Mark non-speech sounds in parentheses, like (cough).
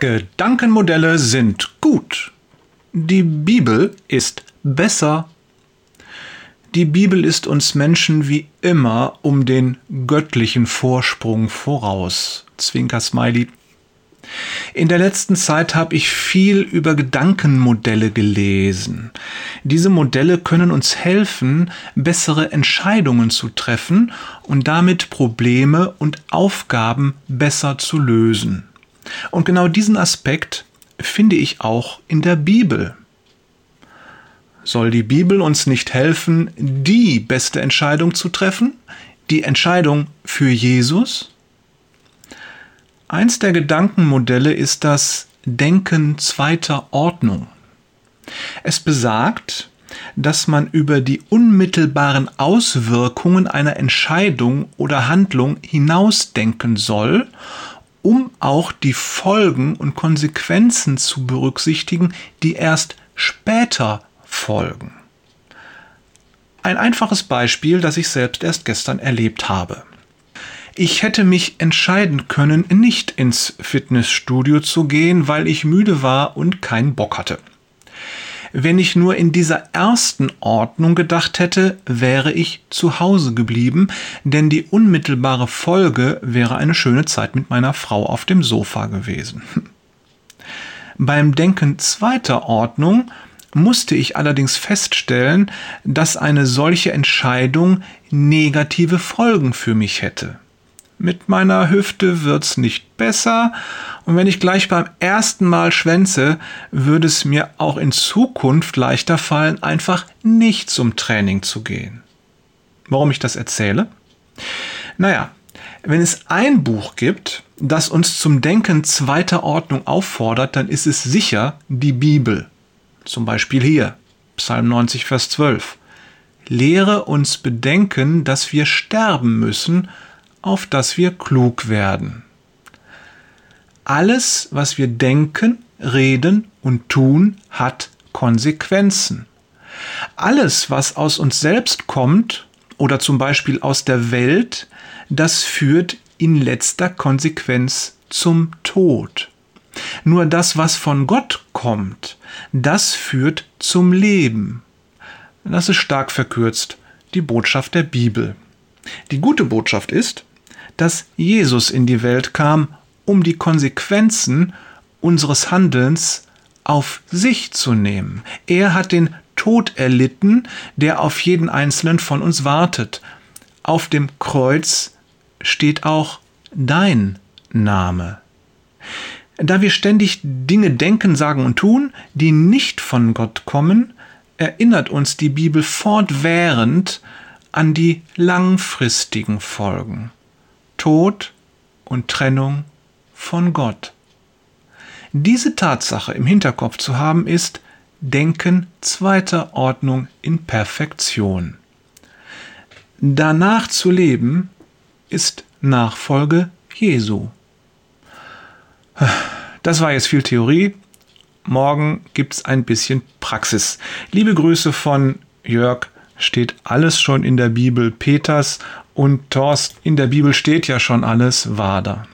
Gedankenmodelle sind gut. Die Bibel ist besser. Die Bibel ist uns Menschen wie immer um den göttlichen Vorsprung voraus. Zwinker Smiley. In der letzten Zeit habe ich viel über Gedankenmodelle gelesen. Diese Modelle können uns helfen, bessere Entscheidungen zu treffen und damit Probleme und Aufgaben besser zu lösen. Und genau diesen Aspekt finde ich auch in der Bibel. Soll die Bibel uns nicht helfen, die beste Entscheidung zu treffen? Die Entscheidung für Jesus? Eins der Gedankenmodelle ist das Denken zweiter Ordnung. Es besagt, dass man über die unmittelbaren Auswirkungen einer Entscheidung oder Handlung hinausdenken soll um auch die Folgen und Konsequenzen zu berücksichtigen, die erst später folgen. Ein einfaches Beispiel, das ich selbst erst gestern erlebt habe. Ich hätte mich entscheiden können, nicht ins Fitnessstudio zu gehen, weil ich müde war und keinen Bock hatte. Wenn ich nur in dieser ersten Ordnung gedacht hätte, wäre ich zu Hause geblieben, denn die unmittelbare Folge wäre eine schöne Zeit mit meiner Frau auf dem Sofa gewesen. (laughs) Beim Denken zweiter Ordnung musste ich allerdings feststellen, dass eine solche Entscheidung negative Folgen für mich hätte. Mit meiner Hüfte wird's nicht besser und wenn ich gleich beim ersten Mal schwänze, würde es mir auch in Zukunft leichter fallen, einfach nicht zum Training zu gehen. Warum ich das erzähle? Naja, wenn es ein Buch gibt, das uns zum Denken zweiter Ordnung auffordert, dann ist es sicher die Bibel. Zum Beispiel hier, Psalm 90, Vers 12. Lehre uns bedenken, dass wir sterben müssen, auf dass wir klug werden. Alles, was wir denken, reden und tun, hat Konsequenzen. Alles, was aus uns selbst kommt oder zum Beispiel aus der Welt, das führt in letzter Konsequenz zum Tod. Nur das, was von Gott kommt, das führt zum Leben. Das ist stark verkürzt die Botschaft der Bibel. Die gute Botschaft ist, dass Jesus in die Welt kam, um die Konsequenzen unseres Handelns auf sich zu nehmen. Er hat den Tod erlitten, der auf jeden einzelnen von uns wartet. Auf dem Kreuz steht auch dein Name. Da wir ständig Dinge denken, sagen und tun, die nicht von Gott kommen, erinnert uns die Bibel fortwährend an die langfristigen Folgen. Tod und Trennung von Gott. Diese Tatsache im Hinterkopf zu haben ist Denken zweiter Ordnung in Perfektion. Danach zu leben ist Nachfolge Jesu. Das war jetzt viel Theorie. Morgen gibt's ein bisschen Praxis. Liebe Grüße von Jörg. Steht alles schon in der Bibel Peters und Thorst, in der Bibel steht ja schon alles, Wader.